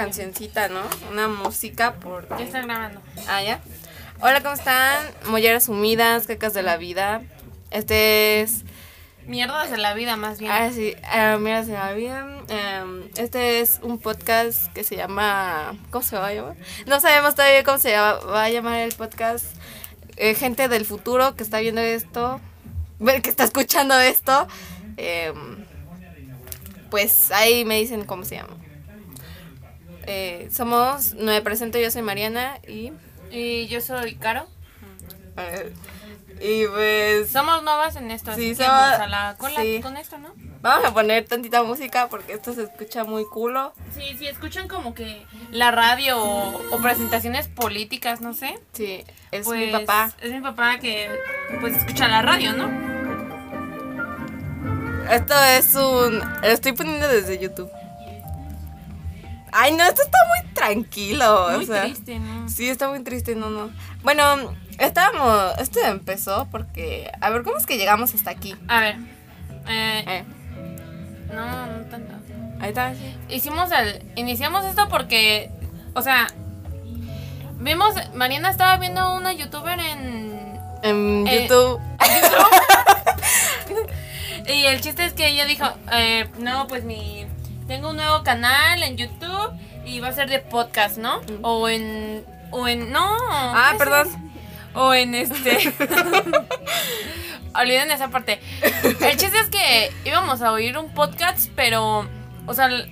cancioncita, ¿no? Una música por... Ya está grabando. Ah, ya. Hola, ¿cómo están? Molleras humidas, cacas de la vida. Este es... Mierdas de la vida, más bien. Ah, sí, ah, mierdas de la vida. Em, este es un podcast que se llama... ¿Cómo se va a llamar? No sabemos todavía cómo se va, a llamar el podcast. Eh, gente del futuro que está viendo esto, que está escuchando esto, em, pues ahí me dicen cómo se llama. Eh, somos, me presento, yo soy Mariana y... Y yo soy Caro. eh, y pues... Somos nuevas en esto, Sí, así que somos- pues, a la cola sí. con esto, ¿no? Vamos a poner tantita música porque esto se escucha muy culo. Sí, si escuchan como que la radio o, o presentaciones políticas, no sé. Sí, es pues, mi papá. Es mi papá que pues escucha la radio, ¿no? Esto es un... Lo estoy poniendo desde YouTube. Ay, no, esto está muy tranquilo. Muy o sea, triste, ¿no? Sí, está muy triste, no, no. Bueno, estábamos... Esto empezó porque... A ver, ¿cómo es que llegamos hasta aquí? A ver. eh, Eh, no, no tanto. ahí está, sí. Hicimos el. Iniciamos esto porque. O sea. Vimos. Mariana estaba viendo una youtuber en. En Eh, YouTube... Y el chiste es que ella dijo: eh, No, pues mi. Tengo un nuevo canal en YouTube y va a ser de podcast, ¿no? O en. O en. No. Ah, ¿qué es perdón. O en este. Olviden esa parte. El chiste es que íbamos a oír un podcast, pero. O sea. nada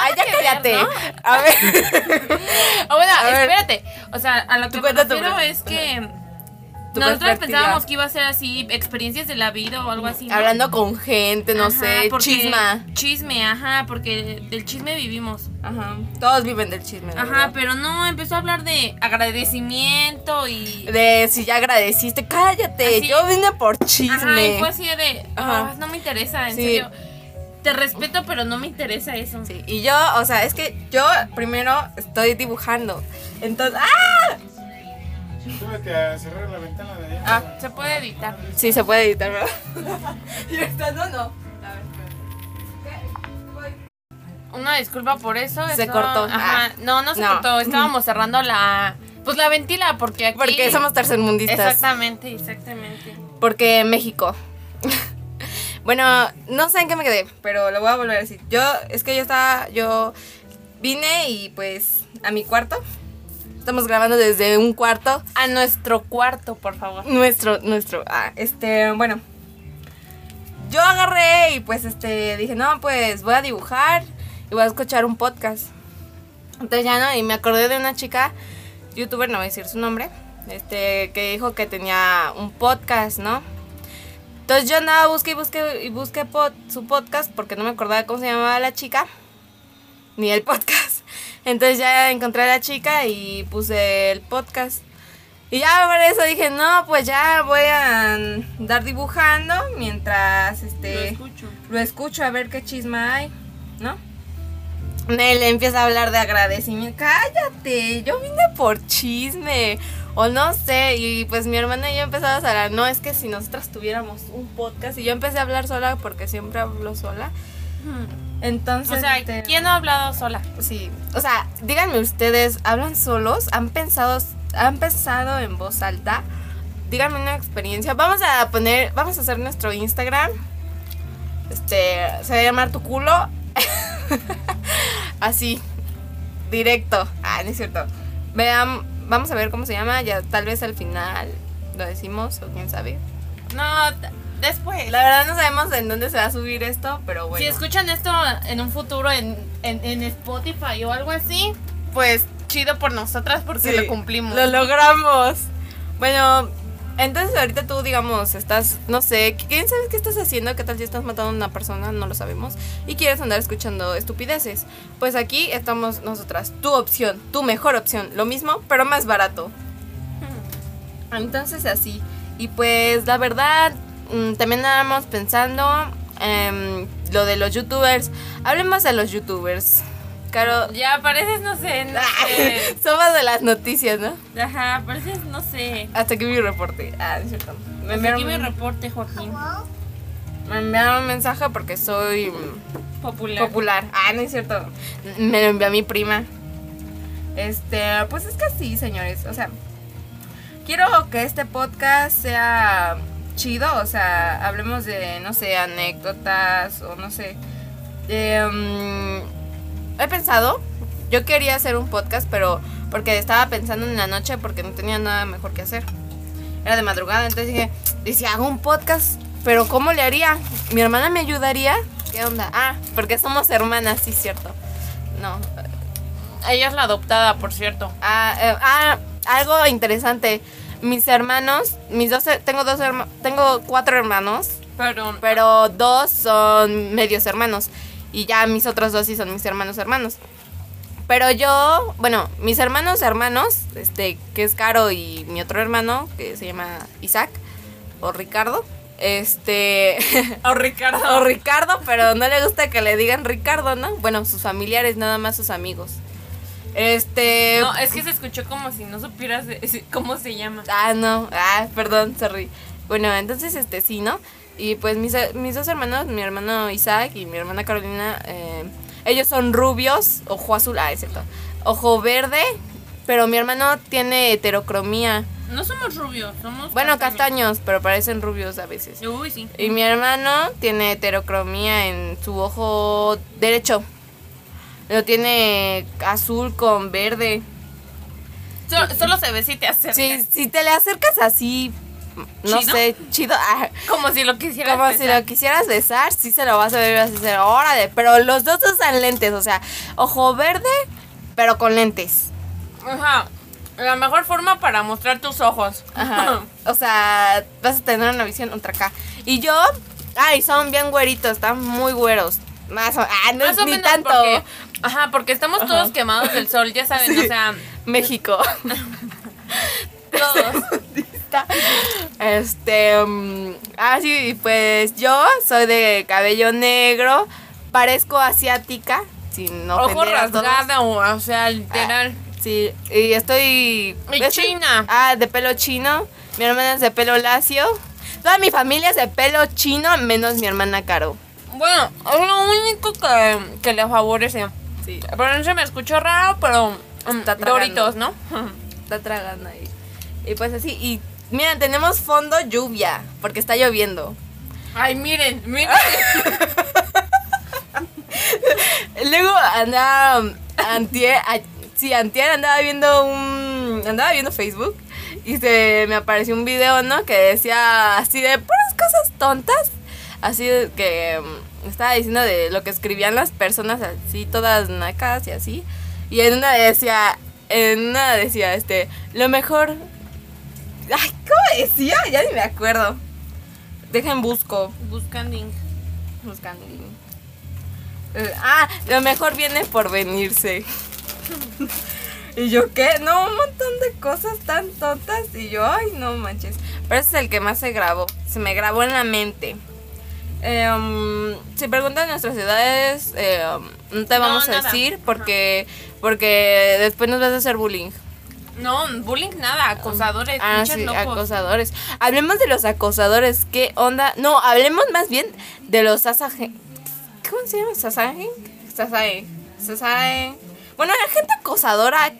Ay, ya que ver, cállate. ¿no? A ver. O bueno, A ver. espérate. O sea, a lo que me refiero es que nosotros pensábamos que iba a ser así, experiencias de la vida o algo así. ¿no? Hablando con gente, no Ajá, sé, chisma. Chisme, ajá, porque del chisme vivimos. Ajá. Todos viven del chisme. Ajá, verdad. pero no, empezó a hablar de agradecimiento y... De si ya agradeciste, cállate, Así. yo vine por Ajá, y chisme. fue así de... "Ah, no me interesa, en Sí. serio. Te respeto, pero no me interesa eso. Sí, y yo, o sea, es que yo primero estoy dibujando. Entonces, ¡ah! Súbete a cerrar la ventana de allá. Ah, se puede editar. Sí, se puede editar, ¿verdad? y estando no. A ver, Una disculpa por eso. Se eso- cortó. Ajá. Ah. No, no se No. cortó. Estábamos cerrando la. Pues la ventila, porque aquí. Porque somos tercermundistas. Exactamente, exactamente. Porque México. bueno, no sé en qué me quedé, pero lo voy a volver a decir. Yo, es que yo estaba, yo vine y pues a mi cuarto. Estamos grabando desde un cuarto. A nuestro cuarto, por favor. Nuestro, nuestro, ah, este, bueno. Yo agarré y pues este, dije, no, pues voy a dibujar y voy a escuchar un podcast. Entonces ya no, y me acordé de una chica, youtuber, no voy a decir su nombre, este, que dijo que tenía un podcast, ¿no? Entonces yo andaba, busqué y busqué y busqué pod- su podcast porque no me acordaba cómo se llamaba la chica, ni el podcast. Entonces ya encontré a la chica y puse el podcast. Y ya por eso dije, no, pues ya voy a andar dibujando mientras este Lo escucho. lo escucho a ver qué chisma hay, ¿no? Él empieza a hablar de agradecimiento. Cállate, yo vine por chisme. O no sé, y pues mi hermana y yo empezamos a hablar. No, es que si nosotras tuviéramos un podcast y yo empecé a hablar sola porque siempre hablo sola. Entonces, O sea, este, ¿quién ha hablado sola? Sí, o sea, díganme ustedes, ¿hablan solos? ¿Han pensado, han pensado en voz alta? Díganme una experiencia. Vamos a poner, vamos a hacer nuestro Instagram. Este, se va a llamar tu culo. Así, directo. Ah, no es cierto. Vean, vamos a ver cómo se llama. Ya tal vez al final lo decimos o quién sabe. No, después. La verdad no sabemos en dónde se va a subir esto, pero bueno. Si escuchan esto en un futuro en, en, en Spotify o algo así, pues chido por nosotras porque Sí, lo cumplimos. Lo logramos. Bueno, entonces ahorita tú, digamos, estás, no sé, ¿quién sabe qué estás haciendo? ¿Qué tal si estás matando a una persona? No lo sabemos. Y quieres andar escuchando estupideces. Pues aquí estamos nosotras. Tu opción, tu mejor opción. Lo mismo, pero más barato. Entonces así. Y pues la verdad, también estábamos pensando em, lo de los youtubers. Hablemos de los youtubers. Caro, Ya pareces, no sé, no sé. somos de las noticias, ¿no? Ajá, pareces, no sé. Hasta aquí mi reporte. Ah, es cierto. Me Hasta aquí mi reporte, Joaquín. Me enviaron un mensaje porque soy mm, Popular. popular. Ah, no es cierto. Me lo envió mi prima. Este, pues es que sí, señores. O sea, quiero que este podcast sea chido. O sea, hablemos de, no sé, anécdotas o no sé. Em, he pensado, yo quería hacer un podcast, pero porque estaba pensando en la noche porque no tenía nada mejor que hacer. Era de madrugada, entonces dije, ¿y si hago un podcast? Pero ¿cómo le haría? ¿Mi hermana me ayudaría? ¿Qué onda? Ah, porque somos hermanas, sí, cierto. No. Ella es la adoptada, por cierto. Ah, eh, ah, algo interesante. Mis hermanos, mis dos, tengo dos herma- tengo cuatro hermanos, Pero, pero dos son medios hermanos. Y ya mis otros dos sí son mis hermanos hermanos. Pero yo, bueno, mis hermanos hermanos, este, que es Caro y mi otro hermano, que se llama Isaac, o Ricardo, este, Oh, Ricardo. o Ricardo, pero no le gusta que le digan Ricardo, ¿no? Bueno, sus familiares, nada más sus amigos. Este... No, es que se escuchó como si no supieras de- cómo se llama. Ah, no. Ah, perdón, sorry. Bueno, entonces, este, sí, ¿no? Y pues mis, mis dos hermanos, mi hermano Isaac y mi hermana Carolina, eh, ellos son rubios, ojo azul, ah, es cierto, ojo verde, pero mi hermano tiene heterocromía. No somos rubios, somos. Bueno, castaños. castaños, pero parecen rubios a veces. Uy, sí. Y mi hermano tiene heterocromía en su ojo derecho. Lo tiene azul con verde. So- solo se ve si te acercas. Si, si te le acercas así, no ¿Chido? sé, chido. ah, Como si lo quisieras. como si lo quisieras besar, sí se lo vas a ver y vas a decir, órale. Pero los dos usan lentes, o sea, ojo verde, pero con lentes. Ajá. La mejor forma para mostrar tus ojos. Ajá. O sea, vas a tener una visión ultra acá. Y yo, ay, son bien güeritos, están muy güeros. Más o, ah, no, Más o ni menos tanto. porque. Ajá, porque estamos Ajá. todos quemados del sol, ya saben, o sea, México. todos. Este, mm, ah, sí, pues yo soy de cabello negro, parezco asiática, sin Ojo ofender a todos. rasgado, o sea, literal. Sí, y estoy... Y china. Ah, de pelo chino, mi hermana es de pelo lacio, toda mi familia es de pelo chino, menos mi hermana Caro. Bueno, es lo único que, que le favorece. Sí, no se me escuchó raro, pero. mm, Está tragando. Doritos, ¿no? está tragando ahí. Y pues así, y miren, tenemos fondo lluvia, porque está lloviendo. Ay, miren, miren. Luego andaba antier, a- sí, antier andaba viendo un andaba viendo Facebook y se me apareció un video, ¿no? Que decía así de puras cosas tontas, así de que mm, estaba diciendo de lo que escribían las personas así todas nacas y así. Y en una decía en una decía este, lo mejor Ay, ¿cómo decía? Ya ni me acuerdo. Dejen busco. Buscando. Buscando. Eh, ah, lo mejor viene por venirse. y yo, ¿qué? No, un montón de cosas tan tontas. Y yo, ay, no manches. Pero ese es el que más se grabó. Se me grabó en la mente. Eh, um, si preguntan nuestras ciudades, eh, um, no te No, vamos a decir porque, porque después nos vas a hacer bullying. No, bullying nada, acosadores, Ah, sí, locos. acosadores. Hablemos de los acosadores. ¿Qué onda? No, hablemos más bien de los asaje. ¿Cómo se llama? ¿Sasaje? Sasae. Sasae. Bueno, la gente acosadora.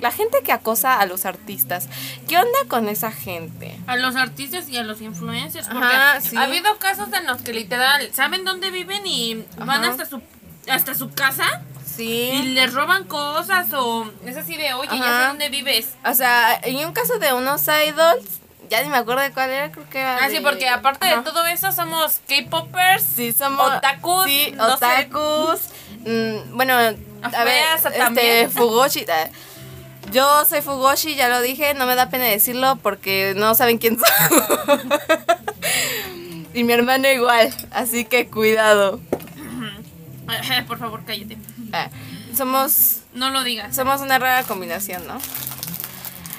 La gente que acosa a los artistas. ¿Qué onda con esa gente? A los artistas y a los influencers. Porque Ajá, sí. ha habido casos en los que literal saben dónde viven y van hasta su hasta su casa y les roban cosas o es así de, oye, ya Ajá. sé dónde vives. O sea, en un caso de unos idols. Ya ni me acuerdo de cuál era, creo que era. Ah, sí, porque aparte Ajá. de todo eso somos K-popers. Sí, somos Otakus, Sí, no sé. otakus. mm, bueno, a ver, este, también. Fugoshi. Yo soy Fugoshi, ya lo dije, no me da pena decirlo porque no saben quién soy. y mi hermano igual, así que cuidado. Por favor, cállate. Ah, somos No lo digas. somos una rara combinación, ¿no?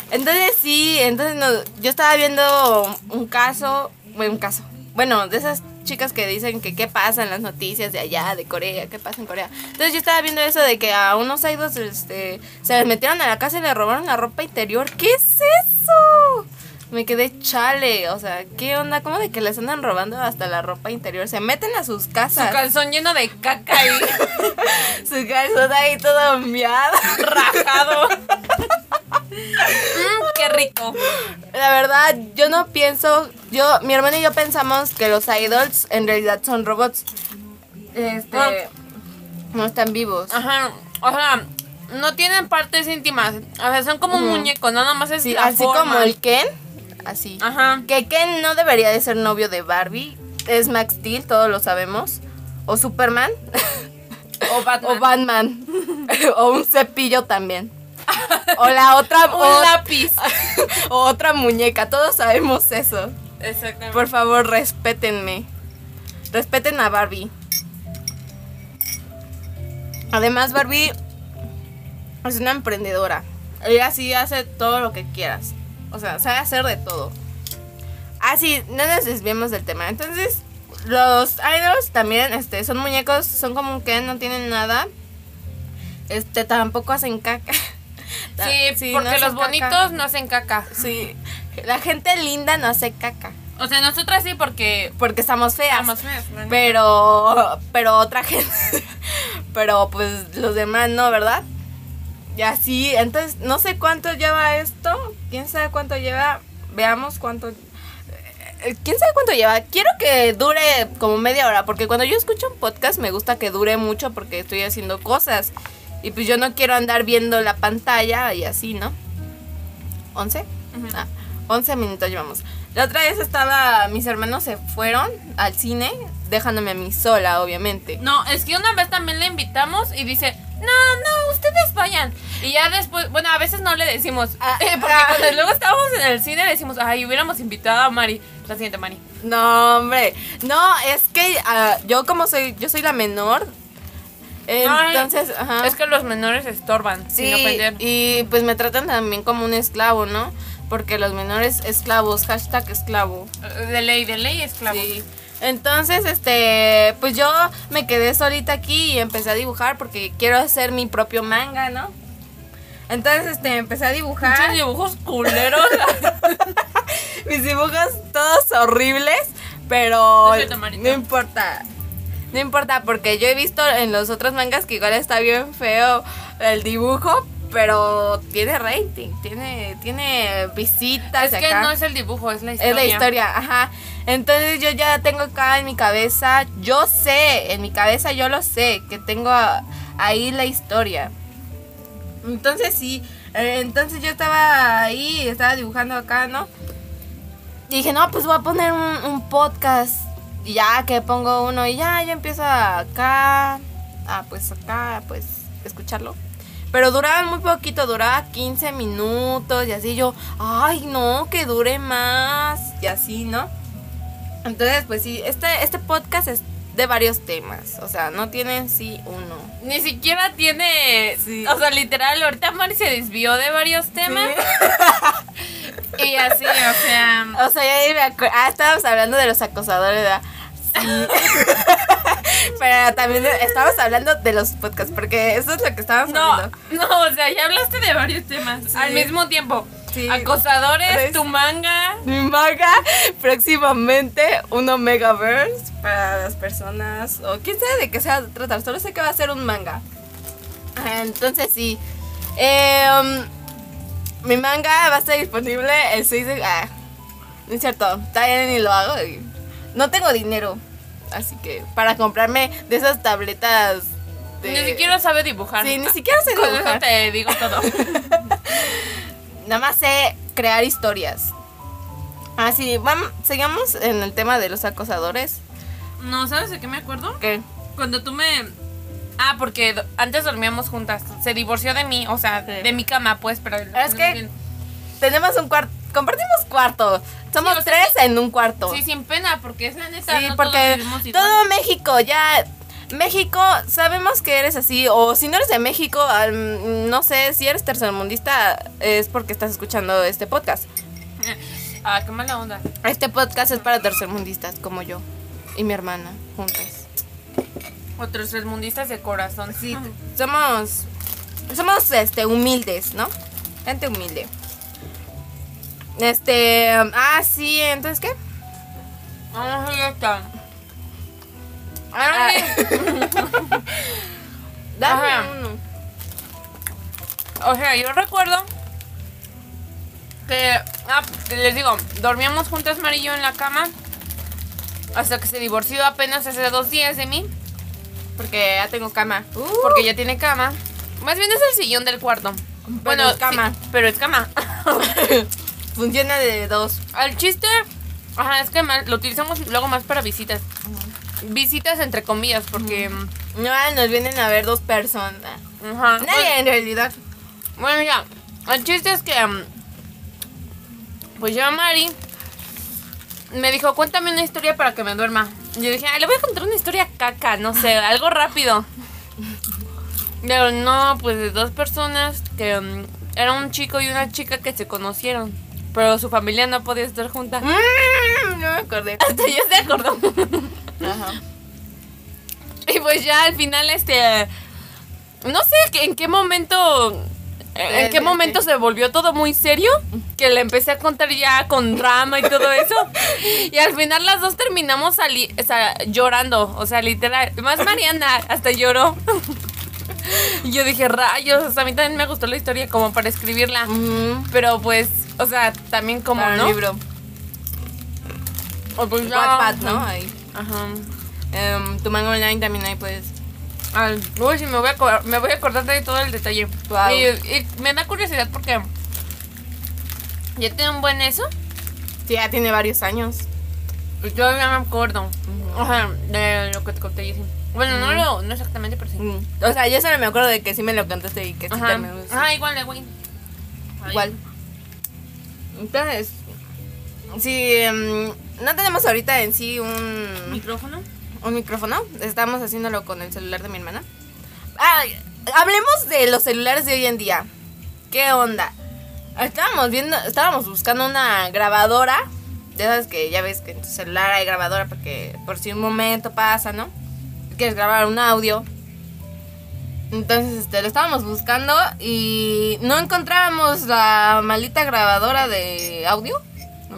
Entonces sí, entonces no, yo estaba viendo un caso, bueno, un caso, bueno, de esas chicas que dicen que qué pasa en las noticias de allá, de Corea, qué pasa en Corea. Entonces yo estaba viendo eso de que a unos idols este, se les metieron a la casa y le robaron la ropa interior. ¿Qué es eso? me quedé chale, o sea, ¿qué onda? ¿Cómo de que les andan robando hasta la ropa interior? Se meten a sus Su casas. calzón lleno de caca y Su calzón ahí todo miado. rajado. Mm, qué rico. La verdad, yo no pienso, yo, mi hermana y yo pensamos que los idols en realidad son robots. Este, Ah. no están vivos. Ajá. O sea, no tienen partes íntimas. O sea, son como un Ujú. muñeco, nada más es Sí, la así forma. como el Ken, así. Ajá. Que Ken no debería de ser novio de Barbie, es Max Steel, todos lo sabemos. O Superman, O Batman. o Batman, o un cepillo también. O la otra, Un o, lápiz. o otra muñeca, todos sabemos eso. Exactamente. Por favor, respétenme. Respeten a Barbie. Además, Barbie es una emprendedora. Ella sí hace todo lo que quieras. O sea, sabe hacer de todo. Ah, sí, no nos desviemos del tema. Entonces, los idols también este, son muñecos, son como Ken, no tienen nada. Este, tampoco hacen caca. Sí, porque los caca. bonitos no hacen caca. Sí, la gente linda no hace caca. O sea, nosotras sí porque Porque estamos feas. estamos feas. Pero, pero otra gente, pero pues los demás no, ¿verdad? Y así, entonces, no sé cuánto lleva esto, quién sabe cuánto lleva, veamos cuánto, eh, quién sabe cuánto lleva, quiero que dure como media hora, porque cuando yo escucho un podcast me gusta que dure mucho porque estoy haciendo cosas, y pues yo no quiero andar viendo la pantalla y así, ¿no? ¿11? Ujú. Ah, 11 minutos llevamos. La otra vez estaba, mis hermanos se fueron al cine, dejándome a mí sola, obviamente. No, es que una vez también le invitamos y dice, no, no, ustedes vayan. Y ya después, bueno, a veces no le decimos, Ah, eh, porque ah. cuando luego estábamos en el cine decimos, ay, hubiéramos invitado a Mari. La siguiente, Mari. No, hombre. No, es que ah, yo como soy, yo soy la menor. Entonces, ajá. Es que los menores estorban, sí, sin y pues me tratan también como un esclavo, ¿no? Porque los menores esclavos, hashtag esclavo. De ley, de ley, esclavo. Sí. Entonces, este, pues yo me quedé solita aquí y empecé a dibujar porque quiero hacer mi propio manga, ¿no? Entonces, este, empecé a dibujar. Muchos dibujos culeros. Mis dibujos todos horribles, pero no importa. No importa, porque yo he visto en los otros mangas que igual está bien feo el dibujo, pero tiene rating, tiene, tiene visitas. es que acá. no es el dibujo, es la historia. Es la historia, ajá. Entonces yo ya tengo acá en mi cabeza, yo sé, en mi cabeza yo lo sé, que tengo ahí la historia. Entonces sí, eh, entonces yo estaba ahí, estaba dibujando acá, ¿no? Y dije, no, pues voy a poner un, un podcast. Y ya que pongo uno y ya, yo empiezo acá, ah, pues acá, pues escucharlo. Pero duraba muy poquito, duraba 15 minutos y así yo, ay no, que dure más y así, ¿no? Entonces, pues sí, este, este podcast es de varios temas, o sea, no tiene en sí uno. Ni siquiera tiene. Sí. O sea, literal, ahorita Mari se desvió de varios temas. Y así, o sea. O sea, ya me acuerdo. Ah, estábamos hablando de los acosadores, ¿verdad? Pero también estábamos hablando de los podcasts, porque eso es lo que estábamos No, hablando. no, o sea, ya hablaste de varios temas Sí. al mismo tiempo. Sí. Acosadores, tu manga. Mi manga, próximamente un Omegaverse para las personas, o quién sabe de qué se va a tratar, solo sé que va a ser un manga. Ah, Entonces sí, Em, mi manga va a estar disponible el 6 de... Ah, no es cierto, todavía ni lo hago. no tengo dinero, así que para comprarme de esas tabletas... De... Ni siquiera sabe dibujar. Sí, ni siquiera sé Con eso dibujar. te digo todo. Nada más sé crear historias. Ah, sí, vamos, sigamos en el tema de los acosadores. No, ¿sabes de qué me acuerdo? ¿Qué? Cuando tú me. Ah, porque antes dormíamos juntas. Se divorció de mí, o sea, Sí. de mi cama, pues, pero. Es que- Tenemos un cuarto, compartimos cuarto. Somos Sí, o sea, tres en un cuarto. Sí, sin pena, porque es la neta. Sí, no porque todo México ya... México, sabemos que eres así, o si no eres de México, al- no sé, si eres tercermundista, es porque estás escuchando este podcast. Ah, qué mala onda. Este podcast es para tercermundistas, como yo y mi hermana, juntas. Otros mundistas de corazón. Sí, somos, somos este, humildes, ¿no? Gente humilde. Este, ah, sí, entonces qué? Ah, sí, ya está. Ah, Dame Ajá. uno. O sea, yo recuerdo que, ah, les digo, dormíamos juntas Mari y yo en la cama hasta que se divorció apenas hace dos días de mí, Porque ya tengo cama. Uh, porque ya tiene cama. Más bien es el sillón del cuarto. bueno, es cama. sí, pero es cama. funciona de dos. Al chiste, ajá, es que mal- lo utilizamos luego más para visitas. Visitas entre comillas, porque, No, nos vienen a ver dos personas. ajá. Nadie en realidad. Bueno, ya. El chiste es que. mm, pues yo a Mari. Me dijo, cuéntame una historia para que me duerma. Y yo dije, "Ay, le voy a contar una historia caca, no sé, algo rápido. Pero no, pues de dos personas que. mm, era un chico y una chica que se conocieron. Pero su familia no podía estar junta. Mm, no me acordé. Hasta yo se acordó. Ajá. Y pues ya al final, este. No sé en qué momento. En qué Eh, momento eh. se volvió todo muy serio. Que le empecé a contar ya con drama y todo eso. Y al final las dos terminamos sali- o sea, llorando. O sea, literal. Más Mariana hasta lloró. Y yo dije, rayos. a mí también me gustó la historia como para escribirla. Pero pues, o sea, también como, Para el ¿no? libro. O pues ya- Wattpad, ¿no? Ahí. Ajá. Em, tu manga online también ahí puedes. Al- uy, sí, me voy, a, me voy a acordar de todo el detalle. Guau. Y, y me da curiosidad porque ya tiene un buen eso. Sí, ya tiene varios años. Y yo ya me acuerdo. Ajá, de lo que te conté, Jessy. Bueno, no, lo, no exactamente, pero sí. O sea, yo solo me acuerdo de que sí me lo contaste y que sí también me gustó. Ah, igual güey. Igual. Entonces, sí, em, no tenemos ahorita en sí un, ¿Micrófono? un micrófono. Estamos haciéndolo con el celular de mi hermana. Ah, hablemos de los celulares de hoy en día. ¿Qué onda? Estábamos viendo, estábamos buscando una grabadora. De esas que ya ves que en tu celular hay grabadora porque por si un momento pasa, ¿no? Quieres grabar un audio. Entonces, este, lo estábamos buscando y no encontrábamos la maldita grabadora de audio.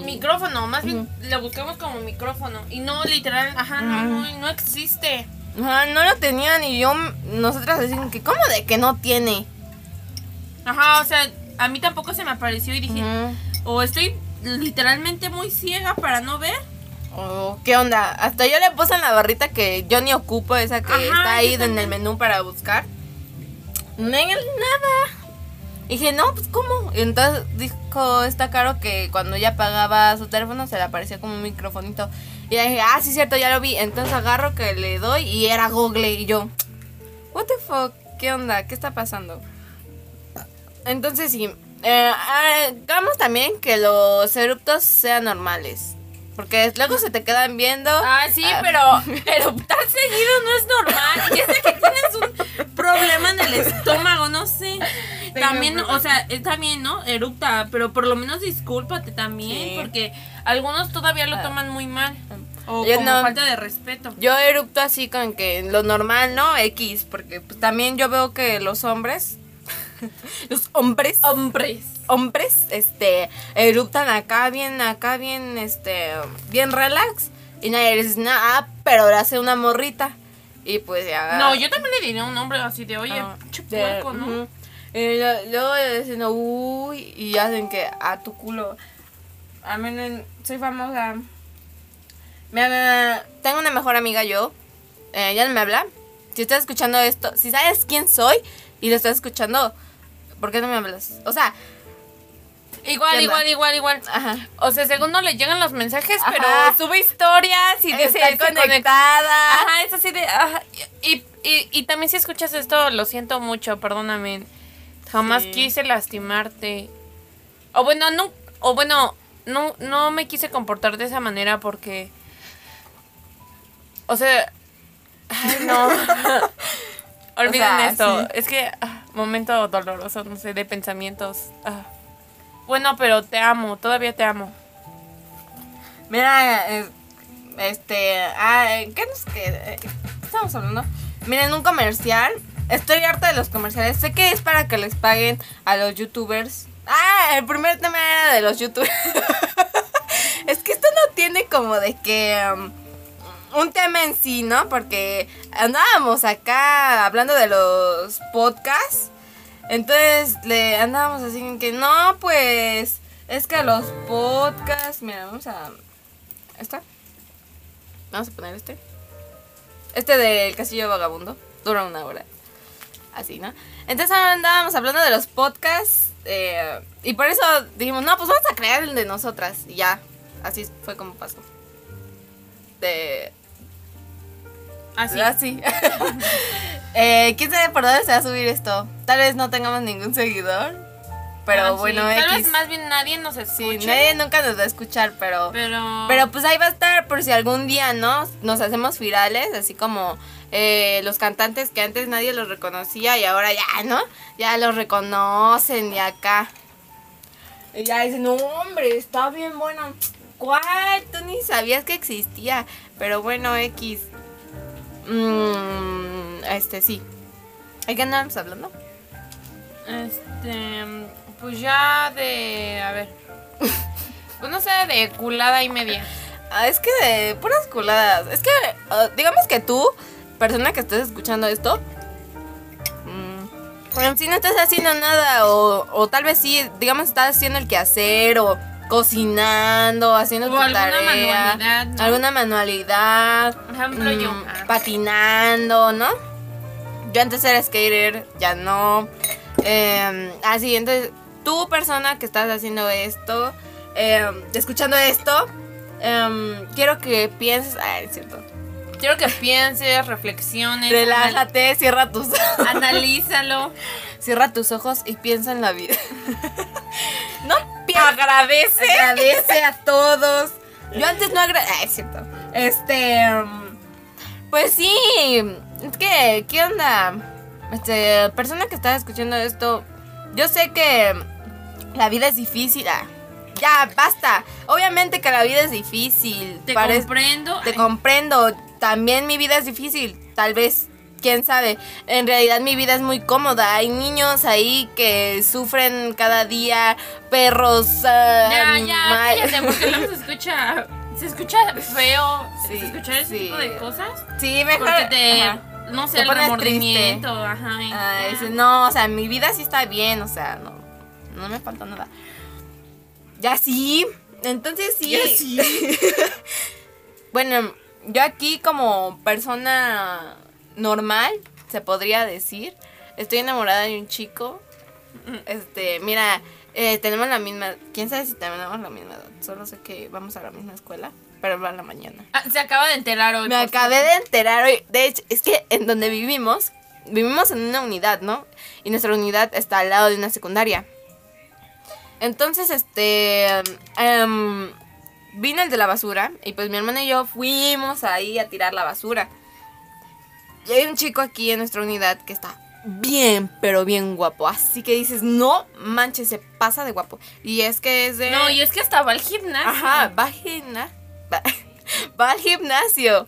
Micrófono, más bien lo buscamos como micrófono. Y no literal, ajá, no, no, no existe. Ajá, no lo tenían y yo, nosotras decimos que, ¿cómo de que no tiene? Ajá, o sea, a mí tampoco se me apareció y dije, o estoy literalmente muy ciega para no ver. Oh, ¿Qué onda? Hasta yo le puse en la barrita que yo ni ocupo, esa que Ajá, está ahí en el menú para buscar. Nada. Y dije, no, pues ¿cómo? Y entonces dijo esta Caro que cuando ella pagaba su teléfono se le aparecía como un microfonito. Y dije, ah, sí, cierto, ya lo vi. Entonces agarro que le doy y era Google. Y yo, what the fuck, ¿qué onda? ¿Qué está pasando? Entonces sí, eh, ah, hagamos también que los eruptos sean normales. Porque luego se te quedan viendo. Ah, sí, Ah. pero eruptar seguido no es normal. Ya sé que tienes un problema en el estómago, no sé. También, o sea, está bien, ¿no? Erupta, pero por lo menos discúlpate también, Sí. porque algunos todavía lo Ah. toman muy mal. O Yo como no. falta de respeto. Yo erupto así con que lo normal, ¿no? X, porque pues, también yo veo que los hombres, los hombres, Hombres. hombres, este, eruptan acá bien, acá bien, este, bien relax. Y nadie les dice nada, ah, pero le hace una morrita. Y pues ya. No, yo también le diría a un hombre así de, oye, Ah, ¿no? Y lo- luego dicen, uy, y hacen que a tu culo. A mí no- soy famosa. Me- me- tengo una mejor amiga yo. Eh, ella no me habla. Si estás escuchando esto, si sabes quién soy y lo estás escuchando, ¿por qué no me hablas? O sea, Igual, igual, igual, igual. ajá. O sea, según no le llegan los mensajes, Ajá. pero sube historias y dice Está conectada. Ajá, es así de. ajá, y, y, y también si escuchas esto, lo siento mucho, perdóname. Jamás Sí. quise lastimarte. O bueno, no. O bueno, no, no me quise comportar de esa manera porque. O sea. Ay, no. Olviden sea, esto. sí. Es que. ah, momento doloroso, no sé, de pensamientos. ah. Bueno, pero te amo, todavía te amo. Mira, eh, este, ah, eh, ¿qué nos queda? Eh, ¿qué estamos hablando? Miren, un comercial. Estoy harta de los comerciales. Sé que es para que les paguen a los youtubers. Ah, el primer tema era de los youtubers. es que esto no tiene como de que um, un tema en sí, ¿no? Porque andábamos acá hablando de los podcasts. Entonces le andábamos así en que no, pues es que los podcasts, mira, vamos a ¿Esta? Vamos a poner este. Este del Castillo Vagabundo dura una hora. Así, ¿no? Entonces andábamos hablando de los podcasts eh, y por eso dijimos, no, pues vamos a crear el de nosotras. Y ya, así fue como pasó. De... Así. Así. eh, ¿Quién sabe por dónde se va a subir esto? Tal vez no tengamos ningún seguidor. Pero Ah, sí. bueno, Tal X. vez más bien nadie nos Sí, escuche. nadie nunca nos va a escuchar, pero... Pero. Pero pues ahí va a estar por si algún día, ¿no? Nos hacemos virales, así como eh, los cantantes que antes nadie los reconocía y ahora ya, ¿no? Ya los reconocen y acá. Y ya dicen, no, hombre, está bien bueno. ¿Cuál? Tú ni sabías que existía. Pero bueno, X. Mm, este, sí. ¿Hay que andábamos hablando? Este. Pues ya de. A ver. Pues no sé, de culada y media. Ah, es que de puras culadas. Es que, ah, digamos que tú, persona que estés escuchando esto, mm, sí no estás haciendo nada, o, o tal vez sí, digamos, estás haciendo el quehacer, o cocinando, haciendo O tu alguna tarea, manualidad, ¿no? alguna manualidad, Por ejemplo, yo. mm, Ah. patinando, ¿no? Yo antes era skater, ya no. Eh, así, entonces, tú persona que estás haciendo esto, eh, escuchando esto, em, quiero que pienses, ah, es cierto, Quiero que pienses, reflexiones. relájate, cierra tus, anal- Analízalo. cierra tus ojos y piensa en la vida. Agradece. agradece a todos. Yo antes no agradecía. Ah, es cierto. Este. Pues sí. Es que, ¿qué onda? Este, persona que está escuchando esto. Yo sé que la vida es difícil. ah, ya, basta. Obviamente que la vida es difícil. Te Parece- comprendo. te comprendo. También mi vida es difícil. Tal vez. Quién sabe. En realidad mi vida es muy cómoda. Hay niños ahí que sufren cada día. Perros. ah, Ya, ya, ma- cállate, porque luego se escucha. Se escucha feo. Sí, se escucha ese sí. tipo de cosas. Sí, mejor. Porque te. ajá. No sé, Te el remordimiento. Ajá. y- ya. dices, no, o sea, mi vida sí está bien. O sea, no. No me falta nada. Ya sí. Entonces sí. Ya sí. bueno, yo aquí como persona normal, se podría decir, estoy enamorada de un chico. Este, mira, eh, tenemos la misma, quién sabe si tenemos la misma edad, solo sé que vamos a la misma escuela, pero va a la mañana. Ah, se acaba de enterar hoy. Me acabé de enterar hoy, de hecho, es que en donde vivimos, vivimos en una unidad, ¿no? Y nuestra unidad está al lado de una secundaria. Entonces, este, em, vino el de la basura y pues mi hermana y yo fuimos ahí a tirar la basura. Y hay un chico aquí en nuestra unidad que está bien, pero bien guapo. Así que dices, no manches, se pasa de guapo. Y es que es de... No, y es que hasta va al gimnasio. Ajá, va al gimnasio. Va, va al gimnasio.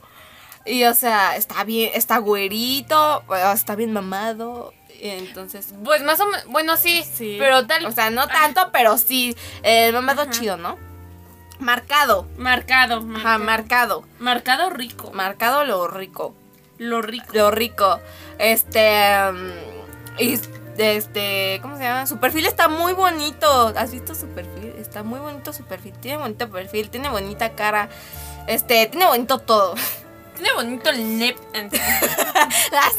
Y o sea, está bien, está güerito, está bien mamado. y Entonces, Pues más o menos. Bueno, sí. sí. Pero tal. O sea, no tanto, pero sí. El mamado chido, ¿no? Marcado. marcado. Ajá, Marcado, marcado. marcado rico. Marcado lo rico. Lo rico. Lo rico. Este. um, y este. ¿Cómo se llama? Su perfil está muy bonito. ¿Has visto su perfil? Está muy bonito su perfil. Tiene bonito perfil. Tiene bonita cara. Este. Tiene bonito todo. Tiene bonito el nep. Las.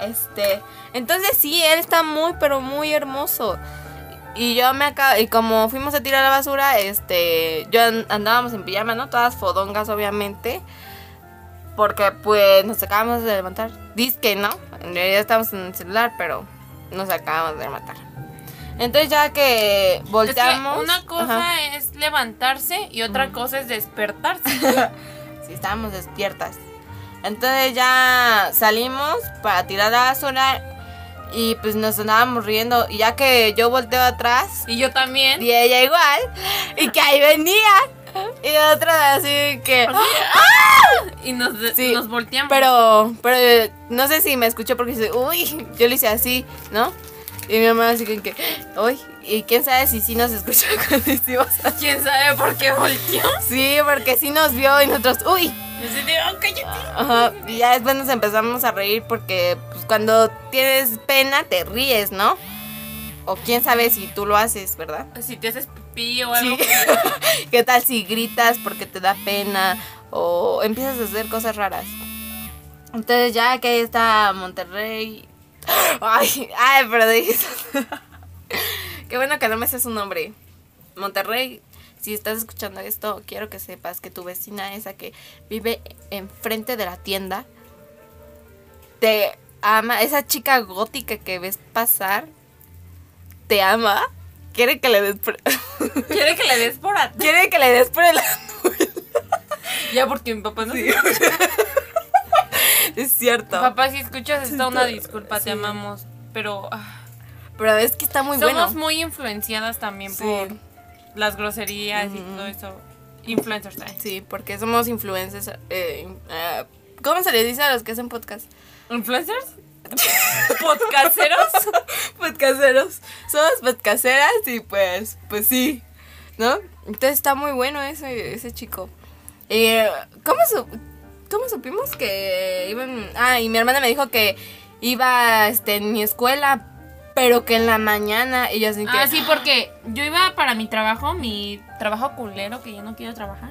Este. Entonces sí, él está muy, pero muy hermoso. Y yo me acabo. Y como fuimos a tirar la basura, este. Yo an- andábamos en pijama, ¿no? Todas fodongas, obviamente. Porque pues nos acabamos de levantar. Disque, ¿no? En realidad estamos en el celular, pero nos acabamos de levantar. Entonces ya que Es que volteamos. una cosa ajá, es levantarse y otra cosa es despertarse. Sí, estábamos despiertas. Entonces ya salimos para tirar la basura. Y pues nos andábamos riendo. Y ya que yo volteo atrás. y yo también. Y ella igual. Y que ahí venía. Y otra así que. Y nos, Sí, nos volteamos. Pero, pero no sé si me escuchó porque dice, uy, yo le hice así, ¿no? Y mi mamá así que, uy, y quién sabe si sí nos escuchó cuando hicimos así. ¿Quién sabe por qué volteó? Sí, porque sí nos vio y nosotros, uy. Ajá, y ya después nos empezamos a reír porque pues, cuando tienes pena te ríes, ¿no? O quién sabe si tú lo haces, ¿verdad? Si te haces pipí o algo. Sí. ¿Qué tal si gritas porque te da pena o empiezas a hacer cosas raras? Entonces ya que ahí está Monterrey. Ay, ay, pero dijiste. Qué bueno que no me sé su nombre. Monterrey, si estás escuchando esto, quiero que sepas que tu vecina esa que vive enfrente de la tienda te ama. Esa chica gótica que ves pasar te ama. Quiere que le des por- Quiere que le des por atrás. quiere que le des por el Ya porque mi papá no Es cierto. Papá, si escuchas esto, una disculpa, te amamos. Pero ah, Pero es que está muy somos bueno. muy influenciadas también Sí. por las groserías y todo eso. Influencers, ¿eh? Sí, porque somos influencers. eh, eh, ¿Cómo se les dice a los que hacen podcast? ¿Influencers? ¿Podcasteros? Podcasteros. Somos podcasteras y pues, pues sí. ¿No? Entonces está muy bueno ese, ese chico. Eh, ¿cómo, su- ¿Cómo supimos que iban? Ah, y mi hermana me dijo que iba este, en mi escuela, pero que en la mañana. Y yo así que. Ah, sí, porque yo iba para mi trabajo, mi trabajo culero, que yo no quiero trabajar.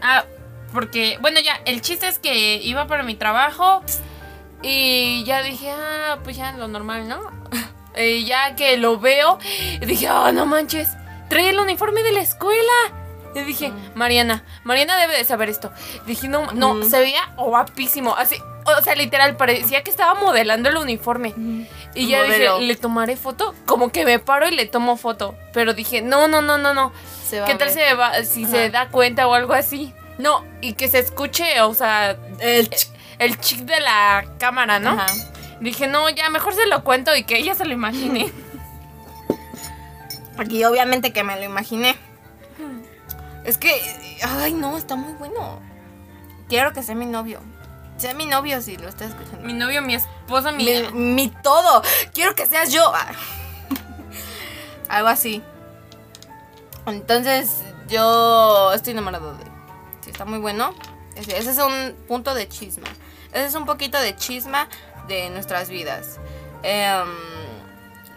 Ah, porque, bueno, ya, el chiste es que iba para mi trabajo y ya dije, ah, pues ya lo normal, ¿no? Y ya que lo veo, dije, ah, no manches, trae el uniforme de la escuela. Y dije, Mariana, Mariana debe de saber esto. Dije, no, no, se veía guapísimo. Así, o sea, literal, parecía que estaba modelando el uniforme. Y ya Modelo. dije, ¿le tomaré foto? Como que me paro y le tomo foto. Pero dije, no, no, no, no, no. Se va ¿Qué tal se va, si se da cuenta o algo así? No, y que se escuche, o sea, El ch- el chic de la cámara, ¿no? Ajá. Dije, no, ya mejor se lo cuento y que ella se lo imagine. Porque obviamente que me lo imaginé. Es que, ay, no, está muy bueno. Quiero que sea mi novio. Sea mi novio si lo estás escuchando. mi novio, mi esposo, mi... Mi, mi todo. Quiero que seas yo. Ah. Algo así. Entonces, yo estoy enamorado de. Sí, está muy bueno. Ese, es un punto de chisma. Ese es un poquito de chisma de nuestras vidas. Em,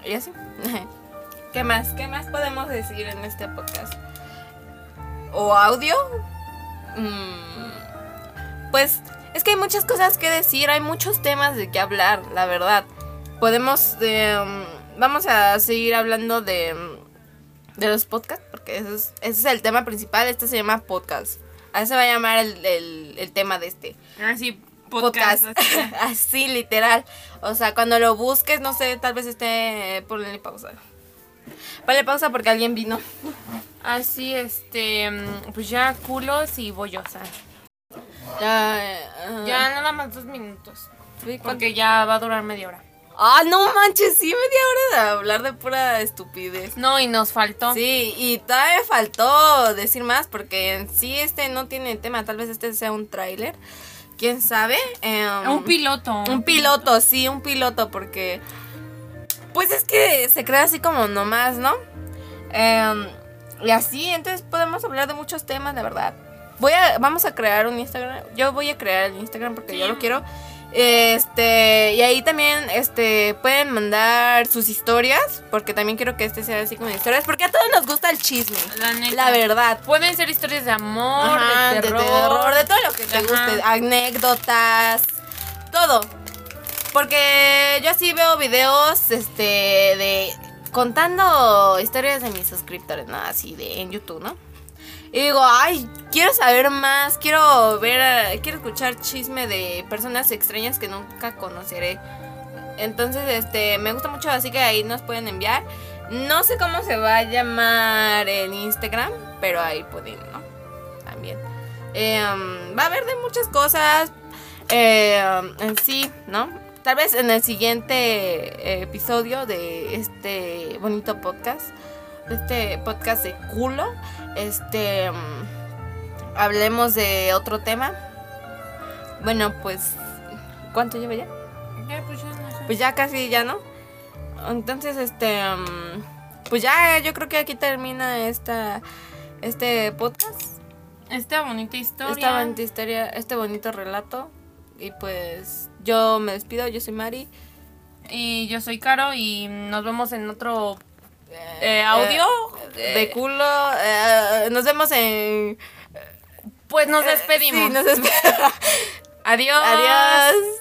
y así. ¿Qué más? ¿Qué más podemos decir en este podcast? ¿O audio? Mm, pues es que hay muchas cosas que decir, hay muchos temas de qué hablar, la verdad. Podemos, em, vamos a seguir hablando de, de los podcasts, porque ese es, ese es el tema principal, este se llama podcast. Así se va a llamar el, el- el tema de este Así, podcast. podcast. así. Así, literal. O sea, cuando lo busques, no sé, tal vez esté, ponle pausa. Ponle pausa porque alguien vino. Así, este, mm, pues ya culos y bollosas. Ya, eh, Ya nada más dos minutos. sí. Porque ya va a durar media hora. Ah, no manches, sí, media hora de hablar de pura estupidez. No, y nos faltó. Sí, y todavía faltó decir más porque en sí este no tiene tema. Tal vez este sea un tráiler. ¿Quién sabe? Em, Un piloto. Un piloto, sí, un piloto porque... Pues es que se crea así como nomás, ¿no? Em, y así, entonces podemos hablar de muchos temas, la verdad. Voy a, vamos a crear un Instagram. Yo voy a crear el Instagram porque yo lo quiero. Este, y ahí también, este, pueden mandar sus historias, porque también quiero que este sea así como historias, porque a todos nos gusta el chisme. La neta. La verdad. Pueden ser historias de amor, Ajá, de, terror. de todo lo que te guste, anécdotas, todo. Porque yo así veo videos, este, de contando historias de mis suscriptores, ¿no? Así de en YouTube, ¿no? Y digo, ay, quiero saber más, quiero ver, quiero escuchar chisme de personas extrañas que nunca conoceré. Entonces, este, me gusta mucho, así que ahí nos pueden enviar. No sé cómo se va a llamar en Instagram, pero ahí pueden, ¿no? También. Eh, va a haber de muchas cosas um, en sí, ¿no? Tal vez en el siguiente eh, episodio de este bonito podcast, este podcast de culo, este, um, hablemos de otro tema. Bueno, pues, ¿cuánto lleva ya? Ya, pues ya no sé. Pues ya casi, ya no. Entonces, este, mm, pues ya, yo creo que aquí termina esta, este podcast, Esta bonita historia. esta bonita historia, este bonito relato. Y pues yo me despido, yo soy Mari. Y yo soy Caro y nos vemos en otro eh, audio. De culo. eh, nos vemos en... Pues nos despedimos. Sí, nos despedimos. Adiós. Adiós.